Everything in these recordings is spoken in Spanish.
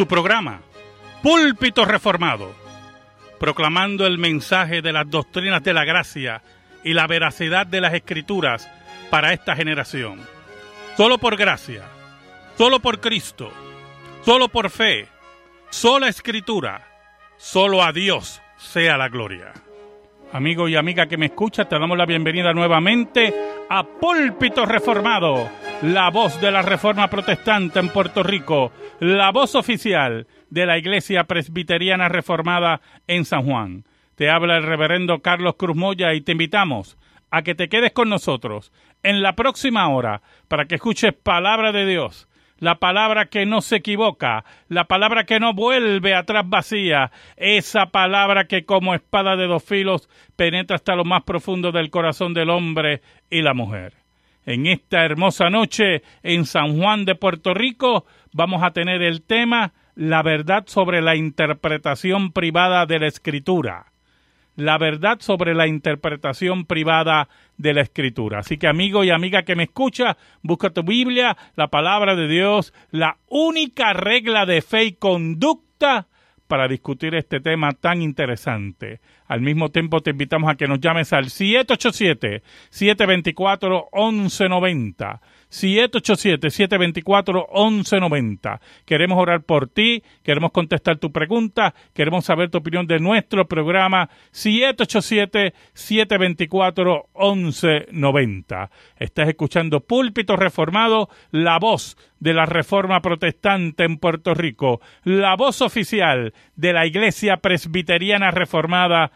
su programa, Púlpito Reformado, proclamando el mensaje de las doctrinas de la gracia y la veracidad de las escrituras para esta generación. Solo por gracia, solo por Cristo, solo por fe, sola escritura, solo a Dios sea la gloria. Amigo y amiga que me escucha, te damos la bienvenida nuevamente a Púlpito Reformado, la voz de la Reforma Protestante en Puerto Rico, la voz oficial de la Iglesia Presbiteriana Reformada en San Juan. Te habla el reverendo Carlos Cruz Moya y te invitamos a que te quedes con nosotros en la próxima hora para que escuches palabra de Dios la palabra que no se equivoca, la palabra que no vuelve atrás vacía, esa palabra que como espada de dos filos penetra hasta lo más profundo del corazón del hombre y la mujer. En esta hermosa noche en San Juan de Puerto Rico vamos a tener el tema la verdad sobre la interpretación privada de la escritura la verdad sobre la interpretación privada de la escritura. Así que amigo y amiga que me escucha, busca tu Biblia, la palabra de Dios, la única regla de fe y conducta para discutir este tema tan interesante. Al mismo tiempo te invitamos a que nos llames al 787 724 1190 787-724-1190. Queremos orar por ti, queremos contestar tu pregunta, queremos saber tu opinión de nuestro programa 787-724-1190. Estás escuchando Púlpito Reformado, la voz de la Reforma Protestante en Puerto Rico, la voz oficial de la Iglesia Presbiteriana Reformada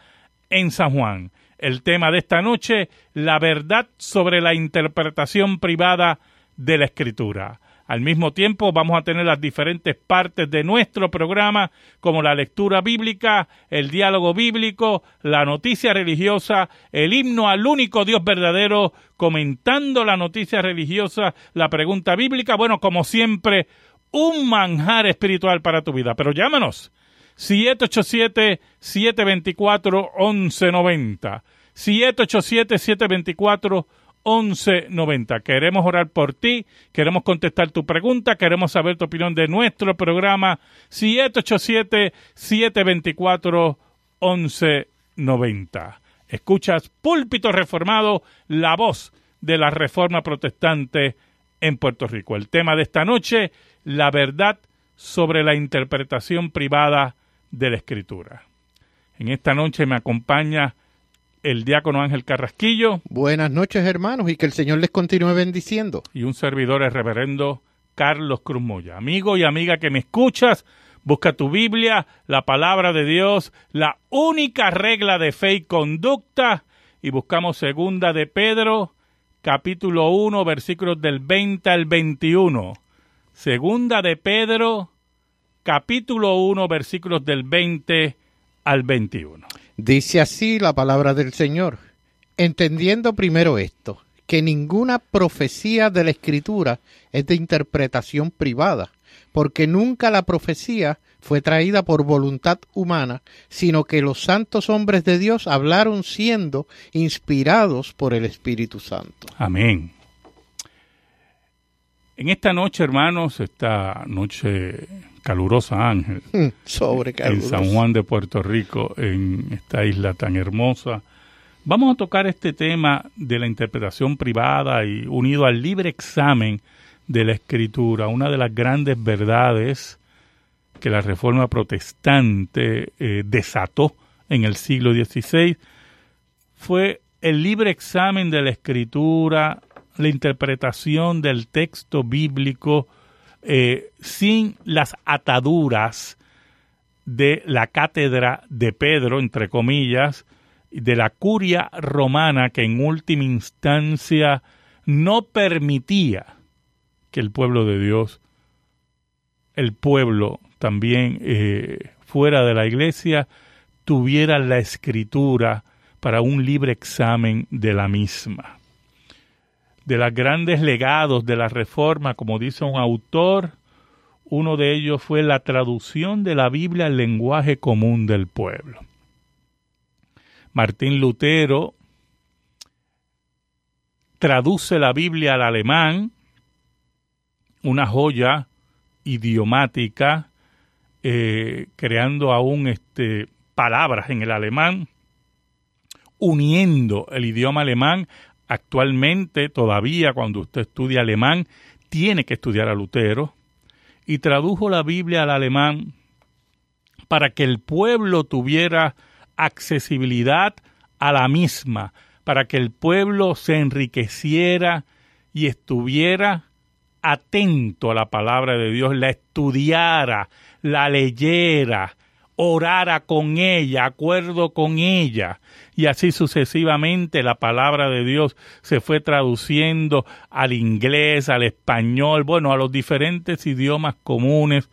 en San Juan el tema de esta noche, la verdad sobre la interpretación privada de la escritura. Al mismo tiempo vamos a tener las diferentes partes de nuestro programa, como la lectura bíblica, el diálogo bíblico, la noticia religiosa, el himno al único Dios verdadero, comentando la noticia religiosa, la pregunta bíblica, bueno, como siempre, un manjar espiritual para tu vida. Pero llámanos 787-724-1190. 787-724-1190. Queremos orar por ti, queremos contestar tu pregunta, queremos saber tu opinión de nuestro programa. 787-724-1190. Escuchas Púlpito Reformado, la voz de la Reforma Protestante en Puerto Rico. El tema de esta noche, la verdad sobre la interpretación privada de la Escritura. En esta noche me acompaña el diácono Ángel Carrasquillo. Buenas noches, hermanos, y que el Señor les continúe bendiciendo. Y un servidor, el reverendo Carlos Cruz Moya. Amigo y amiga que me escuchas, busca tu Biblia, la palabra de Dios, la única regla de fe y conducta, y buscamos segunda de Pedro, capítulo 1, versículos del 20 al 21. Segunda de Pedro, capítulo 1, versículos del 20 al 21. Dice así la palabra del Señor, entendiendo primero esto, que ninguna profecía de la Escritura es de interpretación privada, porque nunca la profecía fue traída por voluntad humana, sino que los santos hombres de Dios hablaron siendo inspirados por el Espíritu Santo. Amén. En esta noche, hermanos, esta noche calurosa Ángel. Mm, sobre En San Juan de Puerto Rico, en esta isla tan hermosa. Vamos a tocar este tema de la interpretación privada y unido al libre examen de la escritura, una de las grandes verdades que la reforma protestante eh, desató en el siglo XVI fue el libre examen de la escritura, la interpretación del texto bíblico, eh, sin las ataduras de la cátedra de Pedro, entre comillas, de la curia romana que en última instancia no permitía que el pueblo de Dios, el pueblo también eh, fuera de la iglesia, tuviera la escritura para un libre examen de la misma de los grandes legados de la Reforma, como dice un autor, uno de ellos fue la traducción de la Biblia al lenguaje común del pueblo. Martín Lutero traduce la Biblia al alemán, una joya idiomática eh, creando aún este, palabras en el alemán, uniendo el idioma alemán. Actualmente, todavía cuando usted estudia alemán, tiene que estudiar a Lutero, y tradujo la Biblia al alemán para que el pueblo tuviera accesibilidad a la misma, para que el pueblo se enriqueciera y estuviera atento a la palabra de Dios, la estudiara, la leyera, orara con ella, acuerdo con ella. Y así sucesivamente la palabra de Dios se fue traduciendo al inglés, al español, bueno, a los diferentes idiomas comunes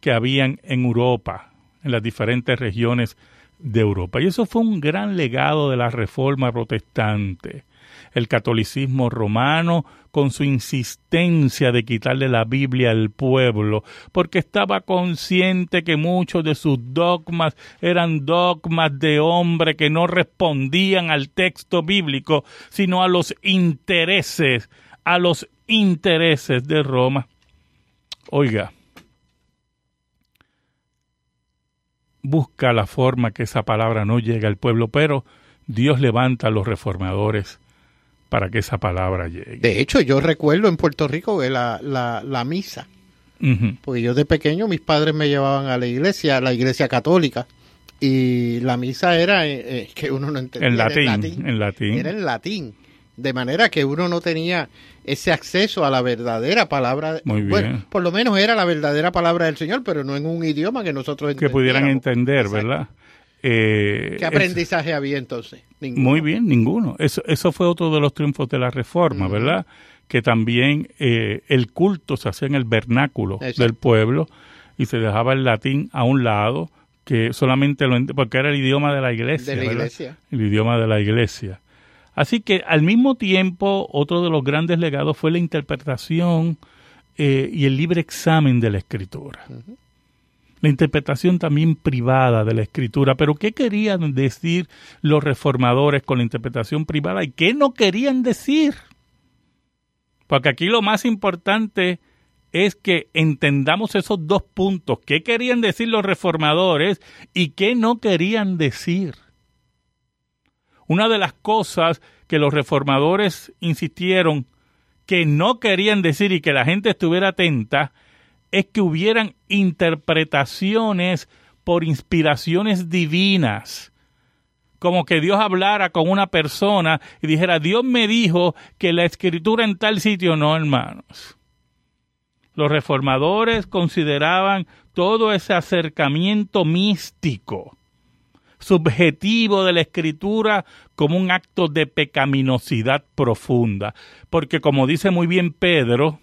que habían en Europa, en las diferentes regiones de Europa. Y eso fue un gran legado de la Reforma Protestante. El catolicismo romano con su insistencia de quitarle la Biblia al pueblo, porque estaba consciente que muchos de sus dogmas eran dogmas de hombre que no respondían al texto bíblico, sino a los intereses, a los intereses de Roma. Oiga, busca la forma que esa palabra no llegue al pueblo, pero Dios levanta a los reformadores para que esa palabra llegue. De hecho, yo recuerdo en Puerto Rico la, la, la misa, porque yo de pequeño mis padres me llevaban a la iglesia, la iglesia católica, y la misa era eh, eh, que uno no entendía. En latín, en latín. Era en latín. De manera que uno no tenía ese acceso a la verdadera palabra. Muy bien. Bueno, por lo menos era la verdadera palabra del Señor, pero no en un idioma que nosotros Que pudieran entender, ¿verdad? Eh, ¿Qué aprendizaje había entonces? Muy bien, ninguno. Eso, eso fue otro de los triunfos de la reforma, ¿verdad? Que también eh, el culto se hacía en el vernáculo del pueblo y se dejaba el latín a un lado, que solamente lo porque era el idioma de la iglesia. De la iglesia. El idioma de la iglesia. Así que al mismo tiempo, otro de los grandes legados fue la interpretación eh, y el libre examen de la escritura la interpretación también privada de la escritura. Pero ¿qué querían decir los reformadores con la interpretación privada y qué no querían decir? Porque aquí lo más importante es que entendamos esos dos puntos. ¿Qué querían decir los reformadores y qué no querían decir? Una de las cosas que los reformadores insistieron que no querían decir y que la gente estuviera atenta es que hubieran interpretaciones por inspiraciones divinas. Como que Dios hablara con una persona y dijera, Dios me dijo que la escritura en tal sitio no, hermanos. Los reformadores consideraban todo ese acercamiento místico, subjetivo de la escritura, como un acto de pecaminosidad profunda. Porque como dice muy bien Pedro,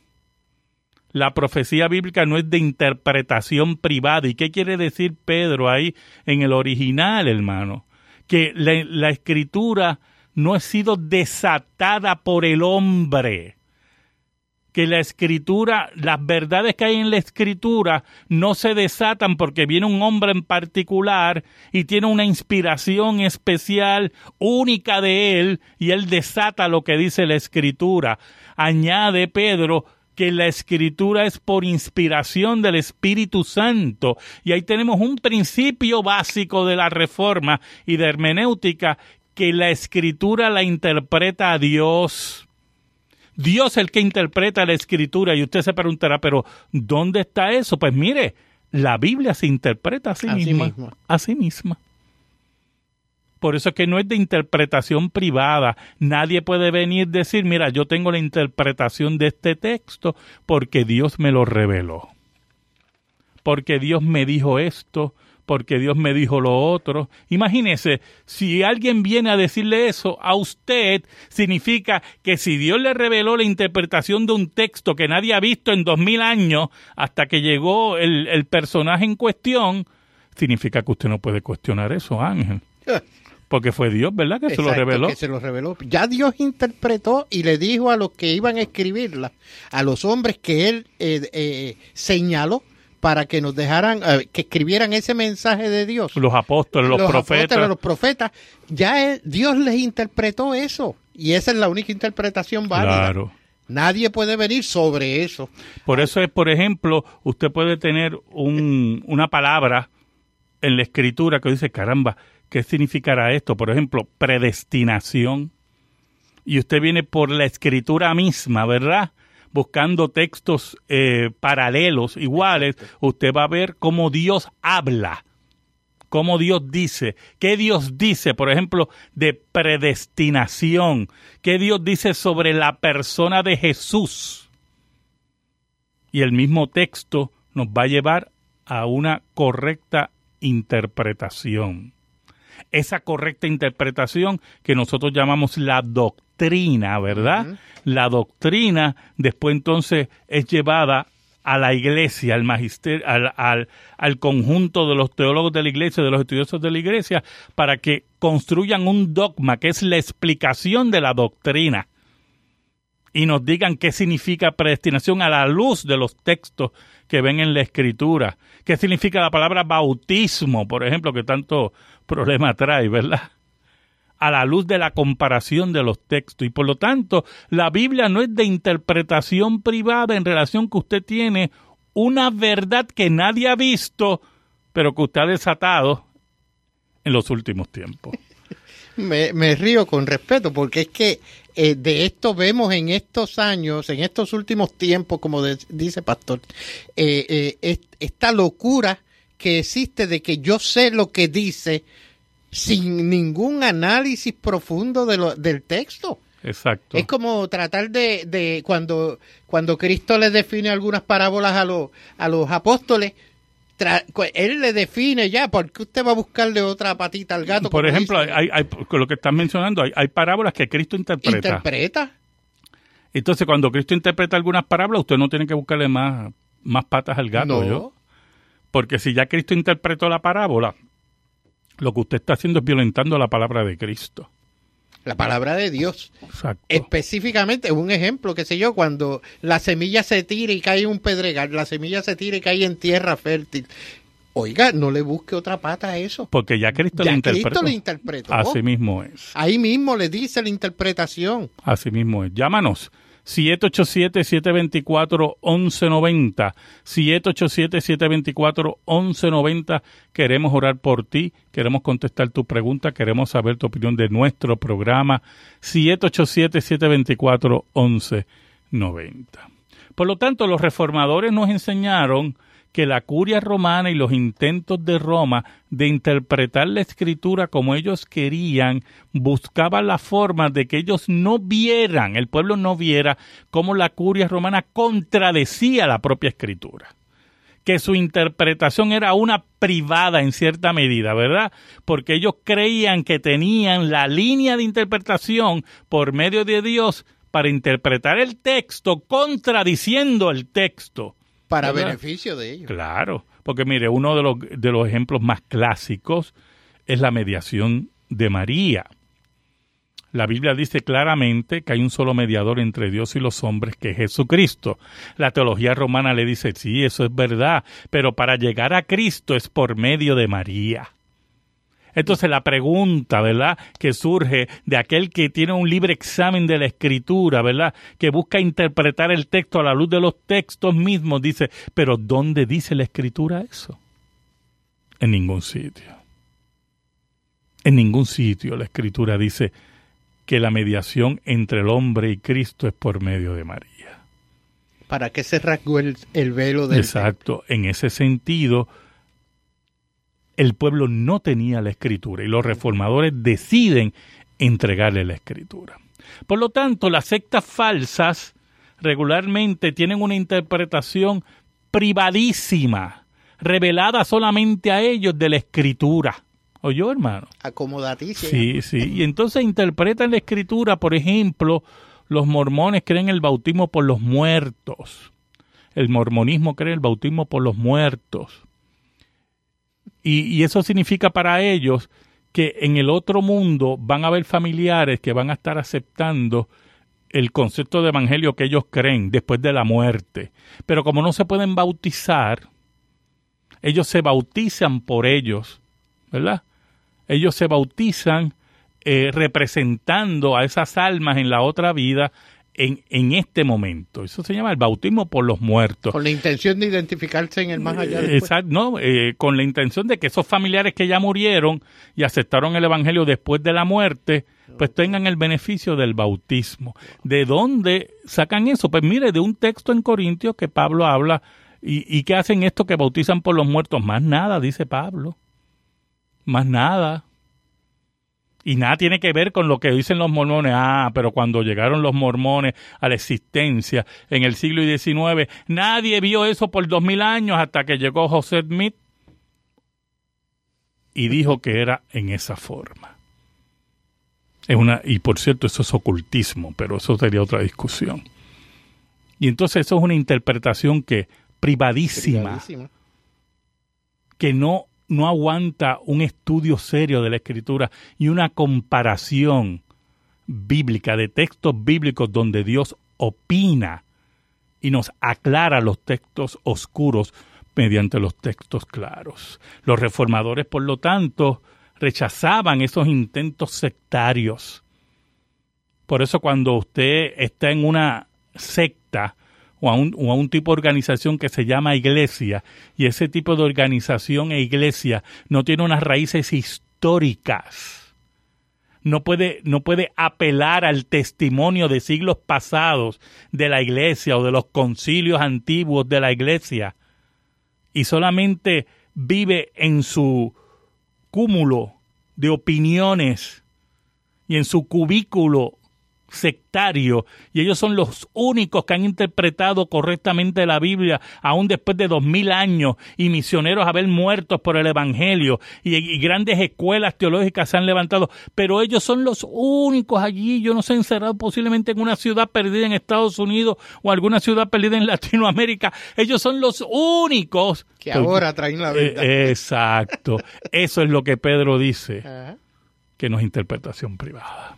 la profecía bíblica no es de interpretación privada. ¿Y qué quiere decir Pedro ahí en el original, hermano? Que la, escritura no ha sido desatada por el hombre. Que la escritura, las verdades que hay en la escritura no se desatan porque viene un hombre en particular y tiene una inspiración especial, única de él, y él desata lo que dice la escritura. Añade Pedro, que la escritura es por inspiración del Espíritu Santo. Y ahí tenemos un principio básico de la reforma y de hermenéutica, que la escritura la interpreta a Dios. Dios es el que interpreta la escritura y usted se preguntará, pero ¿dónde está eso? Pues mire, la Biblia se interpreta a sí, misma, a sí misma. Por eso es que no es de interpretación privada. Nadie puede venir y decir, mira, yo tengo la interpretación de este texto porque Dios me lo reveló. Porque Dios me dijo esto, porque Dios me dijo lo otro. Imagínese, si alguien viene a decirle eso a usted, significa que si Dios le reveló la interpretación de un texto que nadie ha visto en dos mil años hasta que llegó el, el personaje en cuestión, significa que usted no puede cuestionar eso, Ángel. Porque fue Dios, ¿verdad? Que se lo reveló. Que se lo reveló. Ya Dios interpretó y le dijo a los que iban a escribirla, a los hombres que él eh, eh, señaló para que nos dejaran, eh, que escribieran ese mensaje de Dios. Los apóstoles, los, profetas. Apóstoles, los profetas. Ya Dios les interpretó eso. Y esa es la única interpretación válida. Claro. Nadie puede venir sobre eso. Por eso es, por ejemplo, usted puede tener un, una palabra en la escritura que dice, caramba, ¿qué significará esto? Por ejemplo, predestinación. Y usted viene por la escritura misma, ¿verdad? Buscando textos eh, paralelos, iguales, usted va a ver cómo Dios habla cómo Dios dice, qué Dios dice, por ejemplo, de predestinación, qué Dios dice sobre la persona de Jesús. Y el mismo texto nos va a llevar a una correcta interpretación. Esa correcta interpretación que nosotros llamamos la doctrina, ¿verdad? La doctrina después entonces es llevada a la iglesia, al magisterio, al, al, conjunto de los teólogos de la iglesia, de los estudiosos de la iglesia, para que construyan un dogma que es la explicación de la doctrina y nos digan qué significa predestinación a la luz de los textos que ven en la escritura, qué significa la palabra bautismo, por ejemplo, que tanto problema trae, ¿verdad? a la luz de la comparación de los textos. Y por lo tanto, la Biblia no es de interpretación privada en relación que usted tiene una verdad que nadie ha visto, pero que usted ha desatado en los últimos tiempos. Me, río con respeto porque es que eh, de esto vemos en estos años, en estos últimos tiempos, como dice Pastor, eh, eh, esta locura que existe de que yo sé lo que dice, sin ningún análisis profundo de lo, del texto. Exacto. Es como tratar de, de cuando, cuando Cristo le define algunas parábolas a, los a los apóstoles, él le define ya, porque usted va a buscarle otra patita al gato? Por ejemplo, hay, hay, con lo que estás mencionando, hay, hay parábolas que Cristo interpreta. Interpreta. Entonces, cuando Cristo interpreta algunas parábolas, usted no tiene que buscarle más, más patas al gato, ¿yo? Porque si ya Cristo interpretó la parábola, lo que usted está haciendo es violentando la palabra de Cristo. La palabra de Dios. Exacto. Específicamente, un ejemplo, qué sé yo, cuando la semilla se tira y cae en un pedregal, la semilla se tira y cae en tierra fértil. Oiga, no le busque otra pata a eso. Porque ya Cristo ya interpretó. Cristo le interpretó. Así mismo es. Ahí mismo le dice la interpretación. Así mismo es. Llámanos 787-724-1190. 787-724-1190. Queremos orar por ti, queremos contestar tu pregunta, queremos saber tu opinión de nuestro programa. 787-724-1190. Por lo tanto, los reformadores nos enseñaron que la curia romana y los intentos de Roma de interpretar la escritura como ellos querían buscaban la forma de que ellos no vieran, el pueblo no viera cómo la curia romana contradecía la propia escritura que su interpretación era una privada en cierta medida, ¿verdad? Porque ellos creían que tenían la línea de interpretación por medio de Dios para interpretar el texto contradiciendo el texto para beneficio de ellos. Claro, porque mire, uno de los, de los ejemplos más clásicos es la mediación de María. La Biblia dice claramente que hay un solo mediador entre Dios y los hombres, que es Jesucristo. La teología romana le dice, sí, eso es verdad, pero para llegar a Cristo es por medio de María. Entonces la pregunta, ¿verdad?, que surge de aquel que tiene un libre examen de la escritura, ¿verdad?, que busca interpretar el texto a la luz de los textos mismos, dice, pero ¿dónde dice la escritura eso? En ningún sitio. En ningún sitio la escritura dice que la mediación entre el hombre y Cristo es por medio de María. ¿Para qué se rasgó el, velo del Exacto. En ese sentido, el pueblo no tenía la escritura y los reformadores deciden entregarle la escritura. Por lo tanto, las sectas falsas regularmente tienen una interpretación privadísima, revelada solamente a ellos de la escritura. ¿Oyó, hermano? Acomodatísima. Sí, sí. Y entonces interpretan la escritura, por ejemplo, los mormones creen el bautismo por los muertos. El mormonismo cree el bautismo por los muertos. Y, eso significa para ellos que en el otro mundo van a haber familiares que van a estar aceptando el concepto de evangelio que ellos creen después de la muerte. Pero como no se pueden bautizar, ellos se bautizan por ellos, ¿verdad? Ellos se bautizan eh, representando a esas almas en la otra vida en, en este momento. Eso se llama el bautismo por los muertos. Con la intención de identificarse en el más allá. Eh, exacto, no, eh, con la intención de que esos familiares que ya murieron y aceptaron el Evangelio después de la muerte, pues tengan el beneficio del bautismo. ¿De dónde sacan eso? Pues mire, de un texto en Corintios que Pablo habla y, y que hacen esto que bautizan por los muertos. Más nada, dice Pablo. Más nada. Y nada tiene que ver con lo que dicen los mormones. Ah, pero cuando llegaron los mormones a la existencia en el siglo XIX, nadie vio eso por dos mil años hasta que llegó José Smith y dijo que era en esa forma. Es una, y por cierto, eso es ocultismo, pero eso sería otra discusión. Y entonces eso es una interpretación que privadísima, Privadísima. que no, no aguanta un estudio serio de la escritura y una comparación bíblica de textos bíblicos donde Dios opina y nos aclara los textos oscuros mediante los textos claros. Los reformadores, por lo tanto, rechazaban esos intentos sectarios. Por eso cuando usted está en una secta o a, un, tipo de organización que se llama iglesia y ese tipo de organización e iglesia no tiene unas raíces históricas, no puede, no puede apelar al testimonio de siglos pasados de la iglesia o de los concilios antiguos de la iglesia y solamente vive en su cúmulo de opiniones y en su cubículo sectario y ellos son los únicos que han interpretado correctamente la Biblia aún después de dos mil años y misioneros haber muertos por el Evangelio y, y, grandes escuelas teológicas se han levantado. Pero ellos son los únicos allí yo no sé encerrados posiblemente en una ciudad perdida en Estados Unidos o alguna ciudad perdida en Latinoamérica. Ellos son los únicos que ahora traen la verdad. eh, exacto. Eso es lo que Pedro dice Ajá. que no es interpretación privada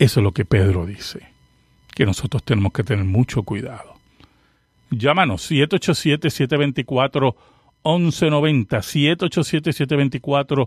eso es lo que Pedro dice, que nosotros tenemos que tener mucho cuidado. Llámanos 787-724-1190,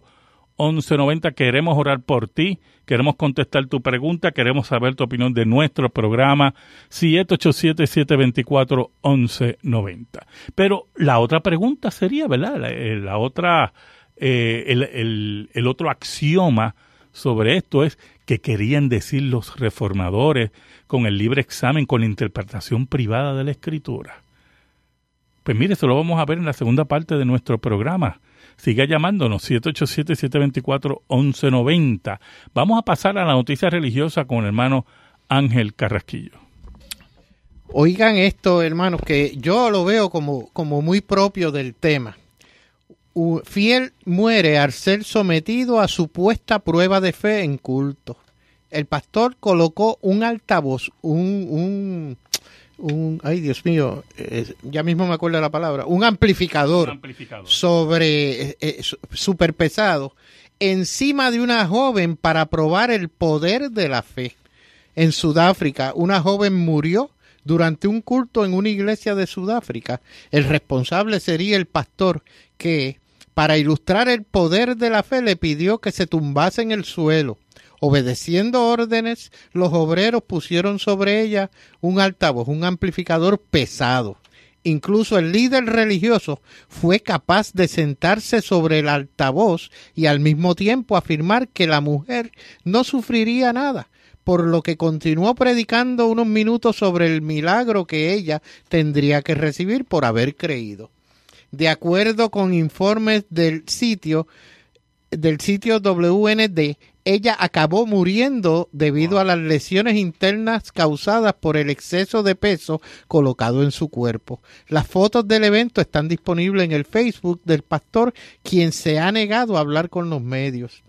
787-724-1190. Queremos orar por ti, queremos contestar tu pregunta, queremos saber tu opinión de nuestro programa, 787-724-1190. Pero la otra pregunta sería, ¿verdad? La, la otra, eh, el, el otro axioma sobre esto es que querían decir los reformadores con el libre examen, con la interpretación privada de la escritura. Pues mire, eso lo vamos a ver en la segunda parte de nuestro programa. Siga llamándonos 787-724-1190. Vamos a pasar a la noticia religiosa con el hermano Ángel Carrasquillo. Oigan esto, hermanos, que yo lo veo como, como muy propio del tema fiel muere al ser sometido a supuesta prueba de fe en culto. El pastor colocó un altavoz, un, un, un ay Dios mío, eh, ya mismo me acuerdo la palabra, un amplificador, Un amplificador. sobre eh, eh, super pesado encima de una joven para probar el poder de la fe. En Sudáfrica, una joven murió durante un culto en una iglesia de Sudáfrica. El responsable sería el pastor que, para ilustrar el poder de la fe, le pidió que se tumbase en el suelo. Obedeciendo órdenes, los obreros pusieron sobre ella un altavoz, un amplificador pesado. Incluso el líder religioso fue capaz de sentarse sobre el altavoz y al mismo tiempo afirmar que la mujer no sufriría nada, por lo que continuó predicando unos minutos sobre el milagro que ella tendría que recibir por haber creído de acuerdo con informes del sitio del sitio WND, ella acabó muriendo debido wow. a las lesiones internas causadas por el exceso de peso colocado en su cuerpo. Las fotos del evento están disponibles en el Facebook del pastor, quien se ha negado a hablar con los medios.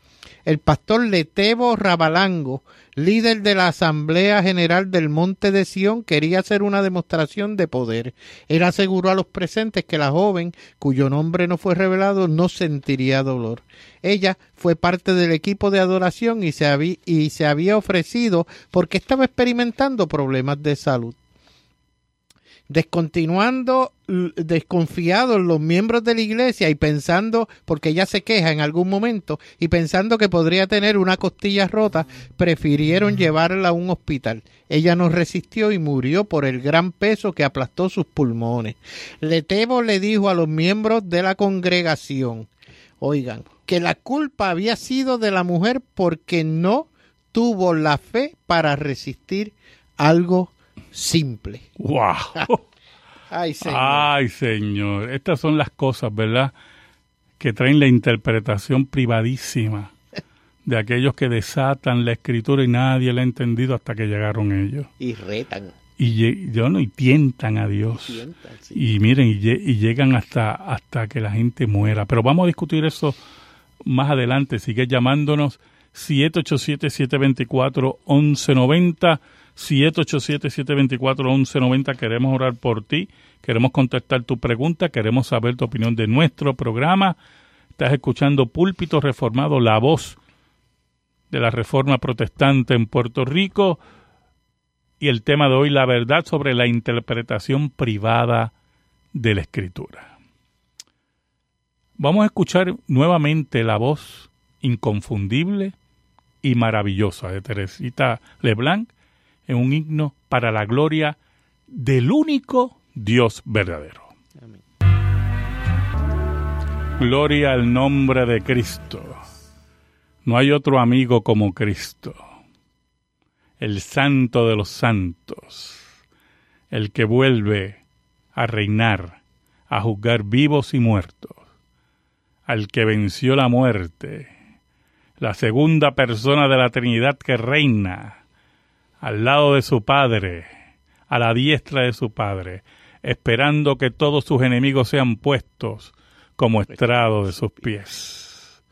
El pastor Letebo Rabalango, líder de la Asamblea General del Monte de Sión, quería hacer una demostración de poder. Él aseguró a los presentes que la joven, cuyo nombre no fue revelado, no sentiría dolor. Ella fue parte del equipo de adoración y se, y se había ofrecido porque estaba experimentando problemas de salud. Descontinuando, desconfiados los miembros de la iglesia y pensando, porque ella se queja en algún momento, y pensando que podría tener una costilla rota, prefirieron llevarla a un hospital. Ella no resistió y murió por el gran peso que aplastó sus pulmones. Letebo le dijo a los miembros de la congregación, oigan, que la culpa había sido de la mujer porque no tuvo la fe para resistir algo simple. ¡Wow! Ay, señor. Ay, Señor. Estas son las cosas, ¿verdad? Que traen la interpretación privadísima de aquellos que desatan la escritura y nadie la ha entendido hasta que llegaron ellos. Y retan. Y, yo no, y tientan a Dios. sí. Y miren, y, y llegan hasta, hasta que la gente muera. Pero vamos a discutir eso más adelante. Sigue llamándonos 787-724-1190. 787-724-1190. Queremos orar por ti. Queremos contestar tu pregunta. Queremos saber tu opinión de nuestro programa. Estás escuchando Púlpito Reformado, la voz de la Reforma Protestante en Puerto Rico. Y el tema de hoy, la verdad sobre la interpretación privada de la Escritura. Vamos a escuchar nuevamente la voz inconfundible y maravillosa de Teresita Leblanc en un himno para la gloria del único Dios verdadero. Amén. Gloria al nombre de Cristo. No hay otro amigo como Cristo, el santo de los santos, el que vuelve a reinar, a juzgar vivos y muertos, al que venció la muerte, la segunda persona de la Trinidad que reina al lado de su Padre, a la diestra de su Padre, esperando que todos sus enemigos sean puestos como estrado de sus pies.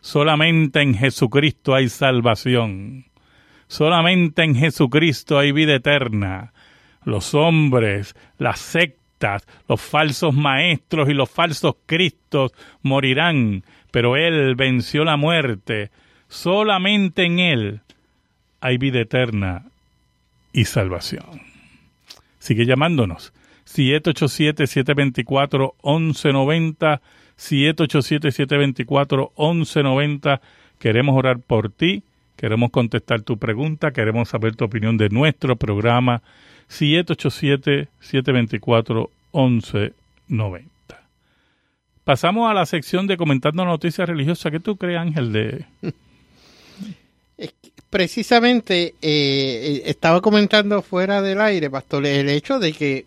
Solamente en Jesucristo hay salvación. Solamente en Jesucristo hay vida eterna. Los hombres, las sectas, los falsos maestros y los falsos cristos morirán, pero Él venció la muerte. Solamente en Él hay vida eterna y salvación. Sigue llamándonos. 787-724-1190. 787-724-1190. Queremos orar por ti. Queremos contestar tu pregunta. Queremos saber tu opinión de nuestro programa. 787-724-1190. Pasamos a la sección de comentando noticias religiosas. ¿Qué tú crees, Ángel? De... Es que Precisamente eh, estaba comentando fuera del aire, pastor, el hecho de que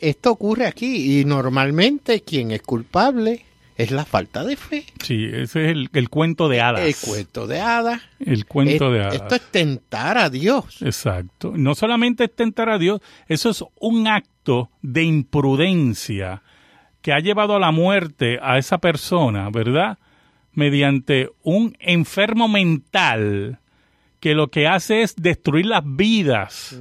esto ocurre aquí y normalmente quien es culpable es la falta de fe. Sí, ese es el, el cuento de hadas. El cuento de hadas. El cuento Es- de hadas. Esto es tentar a Dios. Exacto. No solamente es tentar a Dios, eso es un acto de imprudencia que ha llevado a la muerte a esa persona, ¿verdad? Mediante un enfermo mental que lo que hace es destruir las vidas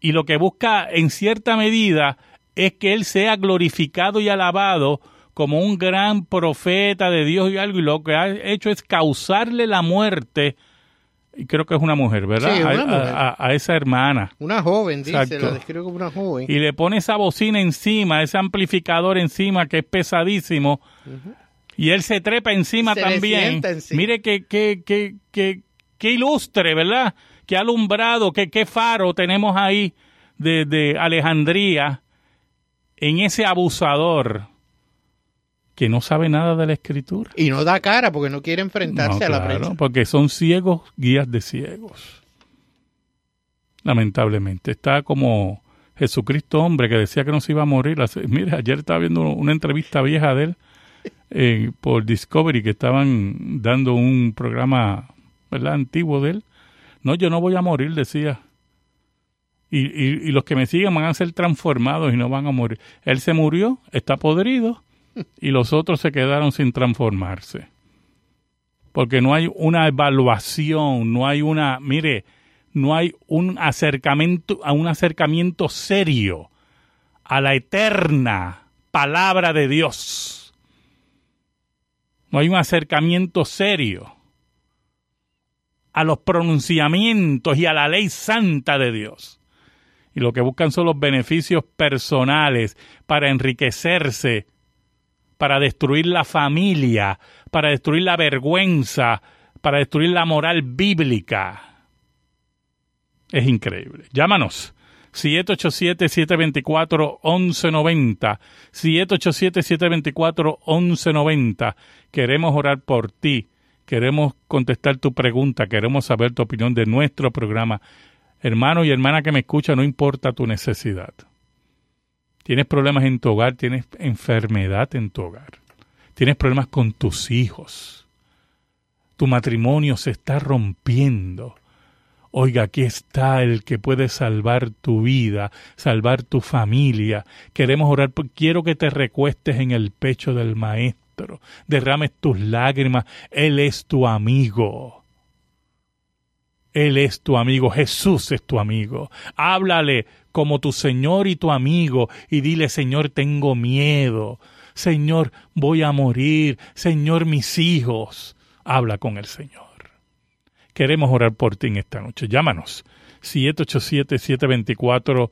y lo que busca en cierta medida es que él sea glorificado y alabado como un gran profeta de Dios y algo y lo que ha hecho es causarle la muerte y creo que es una mujer, ¿verdad? Sí, una a, mujer. a- a esa hermana. Una joven, dice, Exacto. la describe como una joven. Y le pone esa bocina encima, ese amplificador encima que es pesadísimo. Y él se trepa encima Se también. encima. Mire que, que, que, que, que ilustre, ¿verdad? Qué alumbrado, que qué faro tenemos ahí de, de Alejandría en ese abusador que no sabe nada de la escritura. Y no da cara porque no quiere enfrentarse No, a la claro, prensa. porque son ciegos, guías de ciegos. Lamentablemente. Está como Jesucristo hombre que decía que no se iba a morir. Mire, ayer estaba viendo una entrevista vieja de él eh, por Discovery que estaban dando un programa ¿verdad? antiguo de él. No, yo no voy a morir, decía. Y, y- y los que me sigan van a ser transformados y no van a morir. Él se murió, está podrido, y los otros se quedaron sin transformarse porque no hay una evaluación, no hay una, mire, no hay un acercamiento, a un acercamiento serio a la eterna palabra de Dios. No hay un acercamiento serio a los pronunciamientos y a la ley santa de Dios. y lo que buscan son los beneficios personales para enriquecerse, para destruir la familia, para destruir la vergüenza, para destruir la moral bíblica. Es increíble. Llámanos. 787-724-1190. 787-724-1190. Queremos orar por ti. Queremos contestar tu pregunta. Queremos saber tu opinión de nuestro programa. Hermano y hermana que me escucha, no importa tu necesidad. Tienes problemas en tu hogar, tienes enfermedad en tu hogar, tienes problemas con tus hijos, tu matrimonio se está rompiendo. Oiga, aquí está el que puede salvar tu vida, salvar tu familia. Queremos orar, quiero que te recuestes en el pecho del Maestro, derrames tus lágrimas, Él es tu amigo. Él es tu amigo, Jesús es tu amigo. Háblale como tu Señor y tu amigo y dile, Señor, tengo miedo. Señor, voy a morir. Señor, mis hijos. Habla con el Señor. Queremos orar por ti en esta noche. Llámanos. 787-724-1190.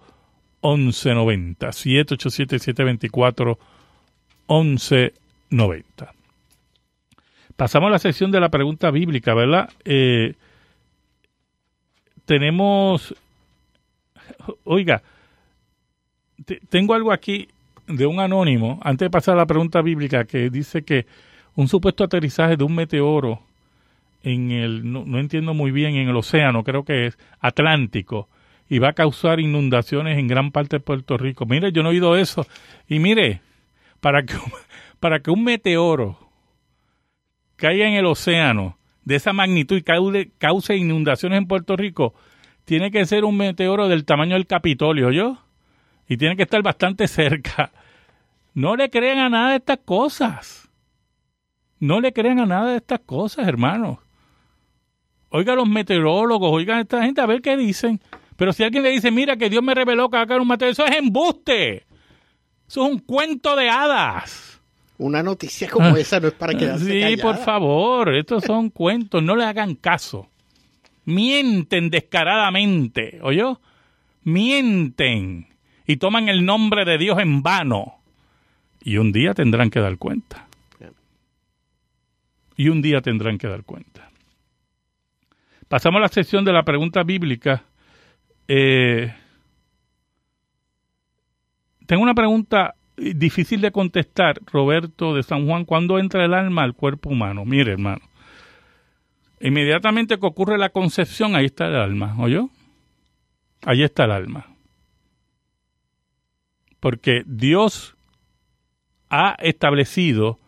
787-724-1190. Pasamos a la sección de la pregunta bíblica, ¿verdad? Eh, tenemos, oiga, tengo algo aquí de un anónimo, antes de pasar a la pregunta bíblica, que dice que un supuesto aterrizaje de un meteoro en el, no, entiendo muy bien, en el océano, creo que es Atlántico, y va a causar inundaciones en gran parte de Puerto Rico. Mire, yo no he oído eso. Y mire, para que, para que un meteoro caiga en el océano de esa magnitud y cause, inundaciones en Puerto Rico, tiene que ser un meteoro del tamaño del Capitolio, ¿yo? Y tiene que estar bastante cerca. No le crean a nada de estas cosas. No le crean a nada de estas cosas, hermanos. Oiga los meteorólogos, oigan a esta gente a ver qué dicen. Pero si alguien le dice, mira que Dios me reveló que va a caer un meteoro, eso es embuste. Eso es un cuento de hadas. Una noticia como ah. esa no es para quedarse Sí, por favor, estos son cuentos, no le hagan caso. Mienten descaradamente, ¿oyó? Mienten y toman el nombre de Dios en vano. Y un día tendrán que dar cuenta. Y un día tendrán que dar cuenta. Pasamos a la sección de la pregunta bíblica. Eh, tengo una pregunta difícil de contestar, Roberto de San Juan, ¿cuándo entra el alma al cuerpo humano? Mire, hermano, inmediatamente que ocurre la concepción, ahí está el alma, ¿oyó? Ahí está el alma. Porque Dios ha establecido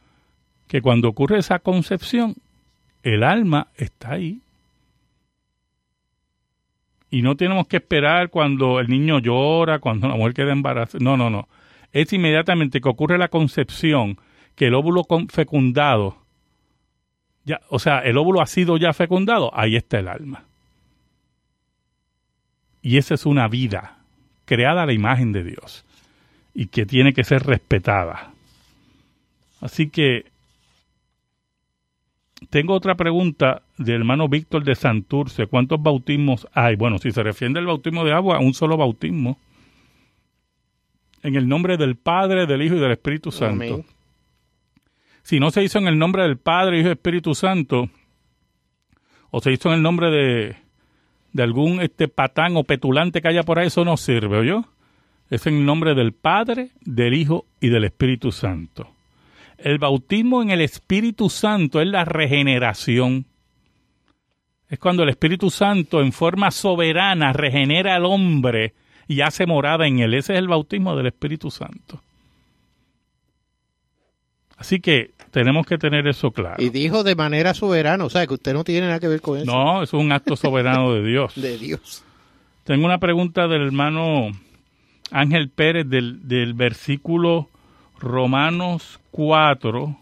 que cuando ocurre esa concepción, el alma está ahí. Y no tenemos que esperar cuando el niño llora, cuando la mujer queda embarazada. No, no, no es inmediatamente que ocurre la concepción que el óvulo fecundado, ya, o sea, el óvulo ha sido ya fecundado, ahí está el alma. Y esa es una vida creada a la imagen de Dios y que tiene que ser respetada. Así que tengo otra pregunta del hermano Víctor de Santurce. ¿Cuántos bautismos hay? Bueno, si se refiere al bautismo de agua, un solo bautismo en el nombre del Padre, del Hijo y del Espíritu Santo. Si no se hizo en el nombre del Padre, Hijo y Espíritu Santo, o se hizo en el nombre de, de algún este patán o petulante que haya por ahí, eso no sirve, ¿oyó? Es en el nombre del Padre, del Hijo y del Espíritu Santo. El bautismo en el Espíritu Santo es la regeneración. Es cuando el Espíritu Santo en forma soberana regenera al hombre y hace morada en él. Ese es el bautismo del Espíritu Santo. Así que tenemos que tener eso claro. Y dijo de manera soberana, o sea, que usted no tiene nada que ver con eso. No, eso es un acto soberano de Dios. de Dios. Tengo una pregunta del hermano Ángel Pérez del, del versículo Romanos 4,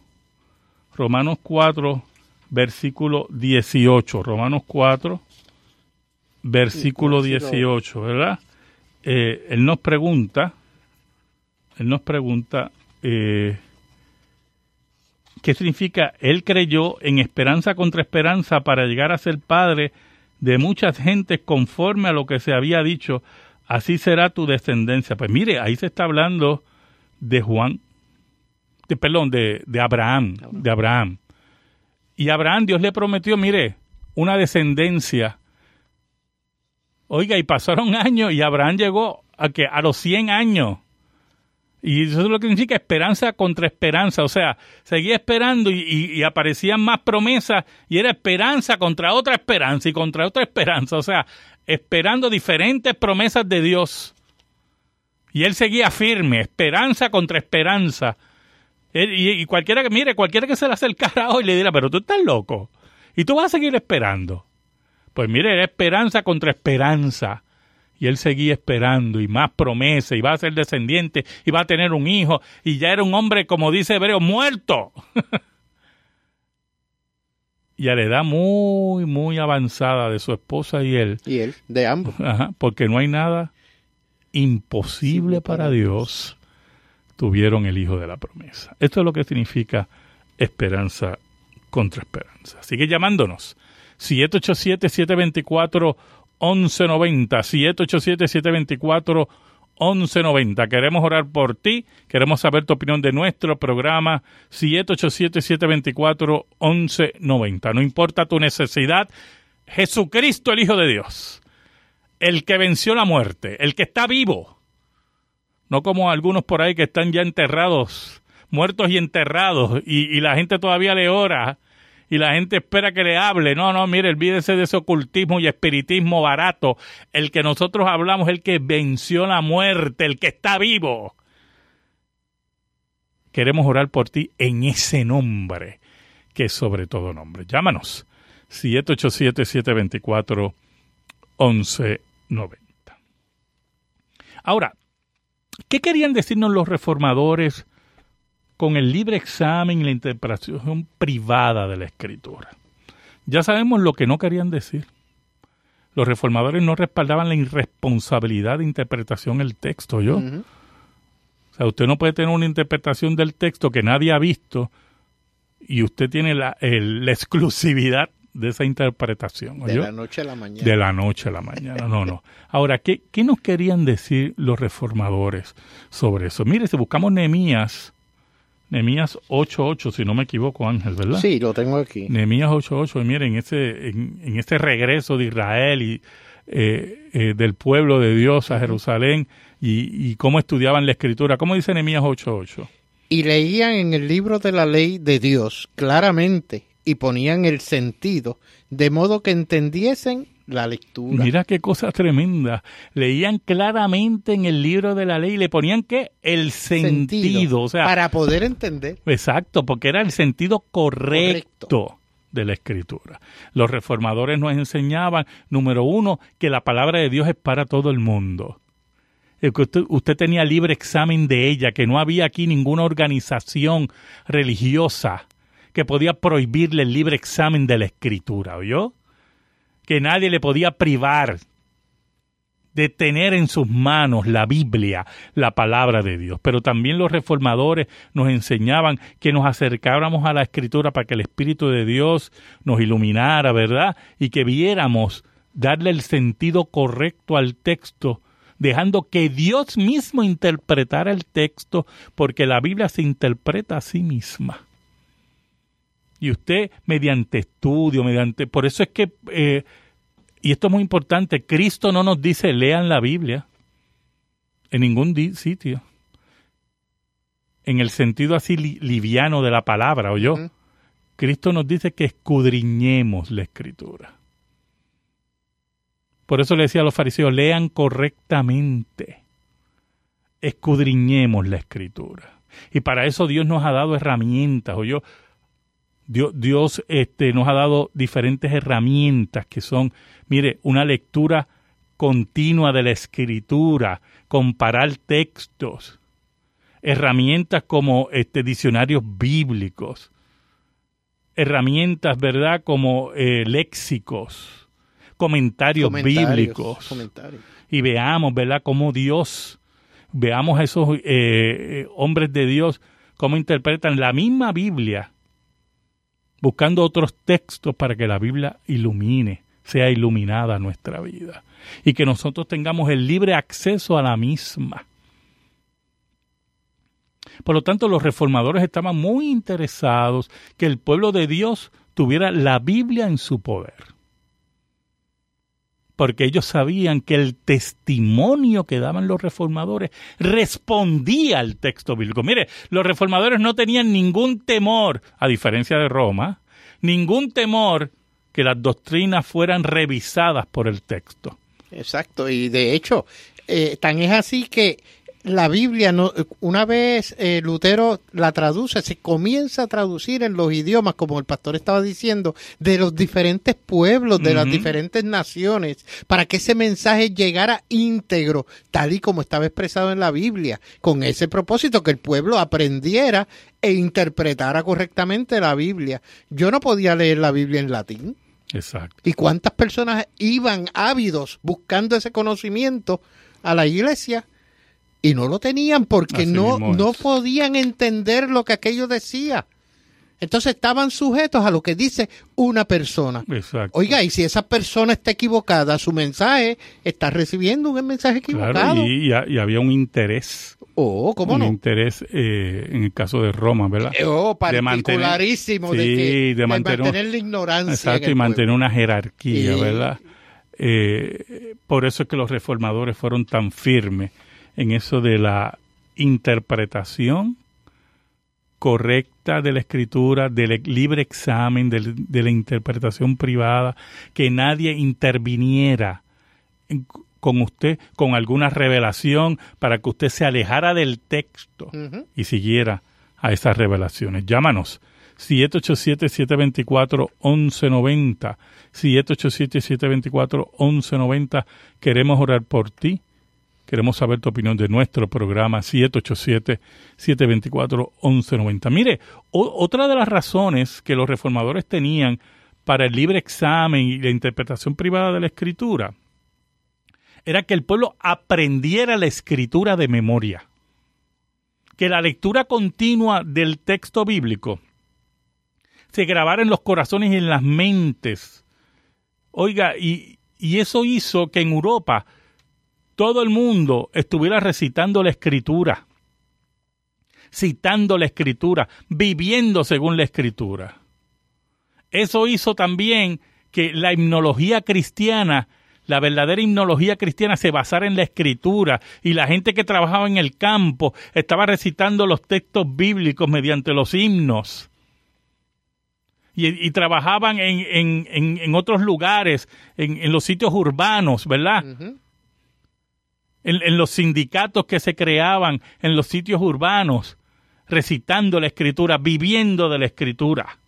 Romanos 4, versículo 18. Romanos 4, versículo 18, ¿verdad? Eh, él nos pregunta, él nos pregunta eh, qué significa, él creyó en esperanza contra esperanza para llegar a ser padre de muchas gentes conforme a lo que se había dicho, así será tu descendencia. Pues mire, ahí se está hablando de Juan, de, perdón, de, de Abraham, de Abraham. Y Abraham, Dios le prometió, mire, una descendencia. Oiga, y pasaron años y Abraham llegó a que a los 100 años. Y eso es lo que significa esperanza contra esperanza. O sea, seguía esperando y, aparecían más promesas y era esperanza contra otra esperanza y contra otra esperanza. O sea, esperando diferentes promesas de Dios. Y él seguía firme, esperanza contra esperanza. Y, cualquiera que, mire, cualquiera que se le acercara hoy le dirá, pero tú estás loco. Y tú vas a seguir esperando. Pues mire, era esperanza contra esperanza. Y él seguía esperando y más promesas, y va a ser descendiente, y va a tener un hijo, y ya era un hombre, como dice Hebreo, muerto. y a la edad muy, muy avanzada de su esposa y él. Y él, de ambos. porque no hay nada imposible para Dios tuvieron el hijo de la promesa. Esto es lo que significa esperanza contra esperanza. Sigue llamándonos. 787-724-1190. 787-724-1190. Queremos orar por ti. Queremos saber tu opinión de nuestro programa. 787-724-1190. No importa tu necesidad. Jesucristo, el Hijo de Dios. El que venció la muerte. El que está vivo no como algunos por ahí que están ya enterrados, muertos y enterrados, y, la gente todavía le ora y la gente espera que le hable. No, no, mire, olvídese de ese ocultismo y espiritismo barato. El que nosotros hablamos el que venció la muerte, el que está vivo. Queremos orar por ti en ese nombre, que es sobre todo nombre. Llámanos 787-724-1190. Ahora, ¿Qué querían decirnos los reformadores con el libre examen y la interpretación privada de la escritura? Ya sabemos lo que no querían decir. Los reformadores no respaldaban la irresponsabilidad de interpretación del texto, ¿yo? O sea, usted no puede tener una interpretación del texto que nadie ha visto y usted tiene la, la exclusividad de esa interpretación. De la noche a la mañana. De la noche a la mañana, no, no. Ahora, ¿qué, ¿qué nos querían decir los reformadores sobre eso? Mire, si buscamos Nehemías, Nehemías 8.8, si no me equivoco, Ángel, ¿verdad? Sí, lo tengo aquí. Nehemías 8.8, miren, en ese, en, en ese regreso de Israel y eh, eh, del pueblo de Dios a Jerusalén y, y cómo estudiaban la escritura. ¿Cómo dice Nehemías 8.8? Y leían en el libro de la ley de Dios claramente y ponían el sentido, de modo que entendiesen la lectura. Mira qué cosa tremenda. Leían claramente en el libro de la ley, le ponían que el sentido, o sea, para poder entender. Exacto, porque era el sentido correcto, de la escritura. Los reformadores nos enseñaban, número uno, que la palabra de Dios es para todo el mundo. Usted, usted tenía libre examen de ella, que no había aquí ninguna organización religiosa que podía prohibirle el libre examen de la escritura, ¿oyó? Que nadie le podía privar de tener en sus manos la Biblia, la palabra de Dios. Pero también los reformadores nos enseñaban que nos acercáramos a la escritura para que el Espíritu de Dios nos iluminara, ¿verdad? Y que viéramos darle el sentido correcto al texto, dejando que Dios mismo interpretara el texto, porque la Biblia se interpreta a sí misma. Y usted, mediante estudio, mediante... Por eso es que, eh, y esto es muy importante, Cristo no nos dice lean la Biblia en ningún sitio. En el sentido así liviano de la palabra, ¿o yo? Cristo nos dice que escudriñemos la escritura. Por eso le decía a los fariseos, lean correctamente, escudriñemos la escritura. Y para eso Dios nos ha dado herramientas, o yo, Dios, este, nos ha dado diferentes herramientas que son, mire, una lectura continua de la escritura, comparar textos, herramientas como este, diccionarios bíblicos, herramientas, ¿verdad?, como eh, léxicos, comentarios, bíblicos. Y veamos, ¿verdad?, cómo Dios, veamos a esos eh, eh, hombres de Dios, cómo interpretan la misma Biblia buscando otros textos para que la Biblia ilumine sea iluminada nuestra vida y que nosotros tengamos el libre acceso a la misma. Por lo tanto, los reformadores estaban muy interesados que el pueblo de Dios tuviera la Biblia en su poder. Porque ellos sabían que el testimonio que daban los reformadores respondía al texto bíblico. Mire, los reformadores no tenían ningún temor, a diferencia de Roma, ningún temor que las doctrinas fueran revisadas por el texto. Exacto, y de hecho, eh, tan es así que la Biblia, no, una vez eh, Lutero la traduce, se comienza a traducir en los idiomas, como el pastor estaba diciendo, de los diferentes pueblos, de las diferentes naciones, para que ese mensaje llegara íntegro, tal y como estaba expresado en la Biblia, con ese propósito, que el pueblo aprendiera e interpretara correctamente la Biblia. Yo no podía leer la Biblia en latín. Exacto. ¿Y cuántas personas iban ávidos buscando ese conocimiento a la iglesia? Y no lo tenían porque no, no podían entender lo que aquello decía. Entonces estaban sujetos a lo que dice una persona. Exacto. Oiga, y si esa persona está equivocada, su mensaje está recibiendo un mensaje equivocado. Claro, y, había un interés. Oh, ¿cómo un no? interés eh, en el caso de Roma, ¿verdad? Eh, oh, particularísimo de, de, mantener, la ignorancia. Exacto, y mantener una jerarquía, ¿verdad? Eh, por eso es que los reformadores fueron tan firmes en eso de la interpretación correcta de la escritura, del libre examen, de, la interpretación privada, que nadie interviniera con usted con alguna revelación para que usted se alejara del texto y siguiera a esas revelaciones. Llámanos 787-724-1190. 787-724-1190. Queremos orar por ti Queremos saber tu opinión de nuestro programa 787-724-1190. Mire, otra de las razones que los reformadores tenían para el libre examen y la interpretación privada de la escritura era que el pueblo aprendiera la escritura de memoria, que la lectura continua del texto bíblico se grabara en los corazones y en las mentes. Oiga, y, y eso hizo que en Europa todo el mundo estuviera recitando la escritura, citando la escritura, viviendo según la escritura. Eso hizo también que la himnología cristiana, la verdadera himnología cristiana se basara en la escritura y la gente que trabajaba en el campo estaba recitando los textos bíblicos mediante los himnos. Y, trabajaban en, otros lugares, en, los sitios urbanos, ¿verdad? En, los sindicatos que se creaban en los sitios urbanos, recitando la escritura, viviendo de la escritura.